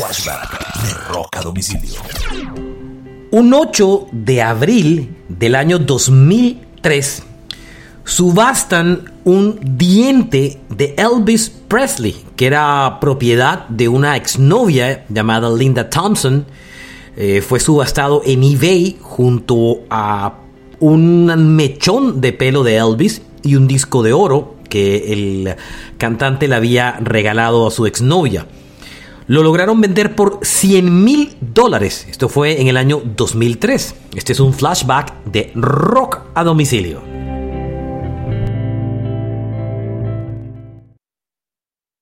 Flashback Domicilio. Un 8 de abril del año 2003 subastan un diente de Elvis Presley, que era propiedad de una exnovia llamada Linda Thompson. Eh, fue subastado en eBay junto a un mechón de pelo de Elvis y un disco de oro que el cantante le había regalado a su exnovia. Lo lograron vender por 100 mil dólares. Esto fue en el año 2003. Este es un flashback de rock a domicilio.